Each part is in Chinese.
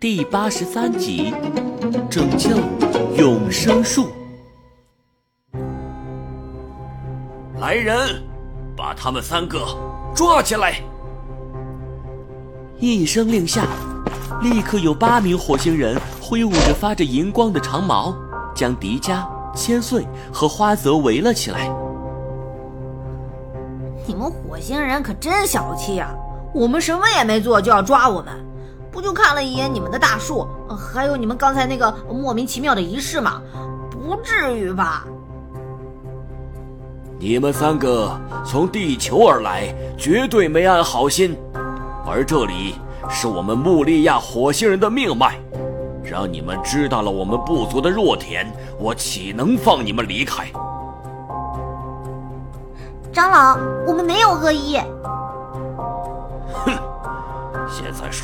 第八十三集，拯救永生树。来人，把他们三个抓起来！一声令下，立刻有八名火星人挥舞着发着银光的长矛，将迪迦、千岁和花泽围了起来。你们火星人可真小气呀！我们什么也没做就要抓我们，不就看了一眼你们的大树，还有你们刚才那个莫名其妙的仪式吗？不至于吧？你们三个从地球而来，绝对没安好心。而这里是我们穆利亚火星人的命脉，让你们知道了我们部族的弱点，我岂能放你们离开？长老，我们没有恶意。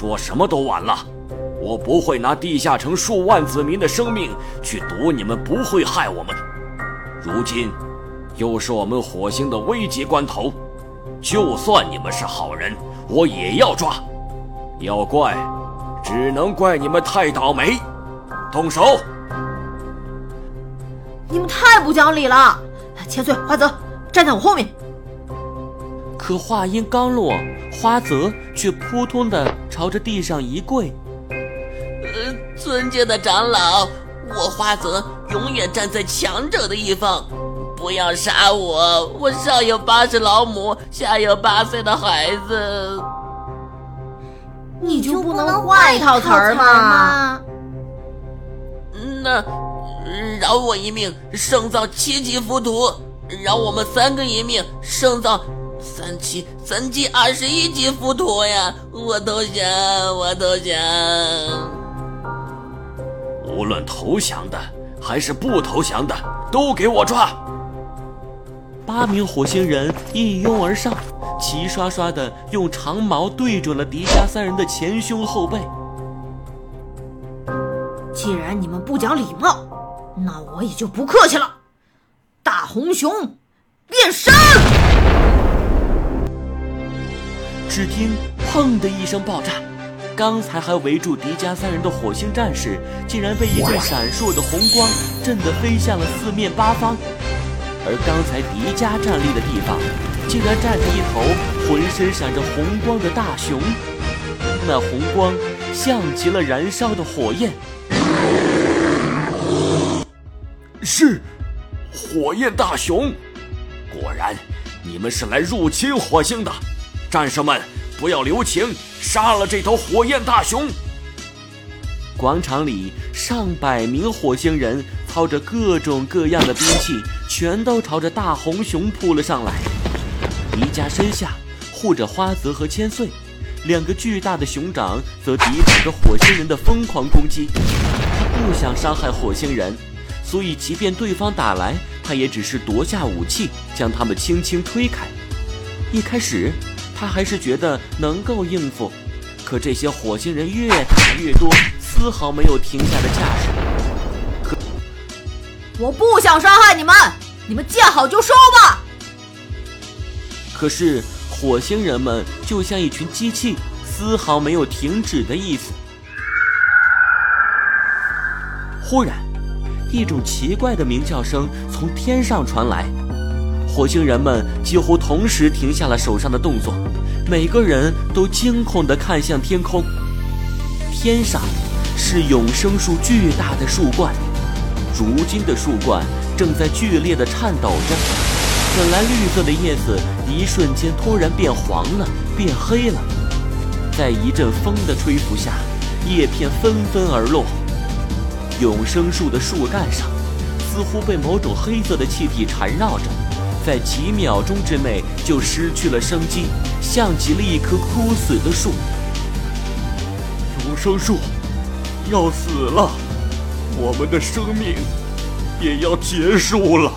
说什么都晚了。我不会拿地下城数万子民的生命去赌你们不会害我们。如今，又是我们火星的危急关头，就算你们是好人，我也要抓。要怪，只能怪你们太倒霉。动手！你们太不讲理了！千岁、花泽，站在我后面。可话音刚落，花泽却扑通的朝着地上一跪。呃，尊敬的长老，我花泽永远站在强者的一方，不要杀我！我上有八十老母，下有八岁的孩子。你就不能换一套词儿吗？那饶我一命，胜造七级浮屠；饶我们三个一命，胜造。三七三七二十一级浮屠呀！我投降，我投降。无论投降的还是不投降的，都给我抓！八名火星人一拥而上，齐刷刷的用长矛对准了迪迦三人的前胸后背。既然你们不讲礼貌，那我也就不客气了。大红熊变身！只听“砰”的一声爆炸，刚才还围住迪迦三人的火星战士，竟然被一阵闪烁的红光震得飞向了四面八方。而刚才迪迦站立的地方，竟然站着一头浑身闪着红光的大熊，那红光像极了燃烧的火焰。是，火焰大熊。果然，你们是来入侵火星的。战士们，不要留情，杀了这头火焰大熊！广场里上百名火星人操着各种各样的兵器，全都朝着大红熊扑了上来。迪迦身下护着花泽和千岁，两个巨大的熊掌则抵挡着火星人的疯狂攻击。他不想伤害火星人，所以即便对方打来，他也只是夺下武器，将他们轻轻推开。一开始。他还是觉得能够应付，可这些火星人越打越多，丝毫没有停下的架势。可我不想伤害你们，你们见好就收吧。可是火星人们就像一群机器，丝毫没有停止的意思。忽然，一种奇怪的鸣叫声从天上传来。火星人们几乎同时停下了手上的动作，每个人都惊恐地看向天空。天上是永生树巨大的树冠，如今的树冠正在剧烈地颤抖着。本来绿色的叶子，一瞬间突然变黄了，变黑了。在一阵风的吹拂下，叶片纷纷而落。永生树的树干上，似乎被某种黑色的气体缠绕着。在几秒钟之内就失去了生机，像极了一棵枯死的树。永生树要死了，我们的生命也要结束了。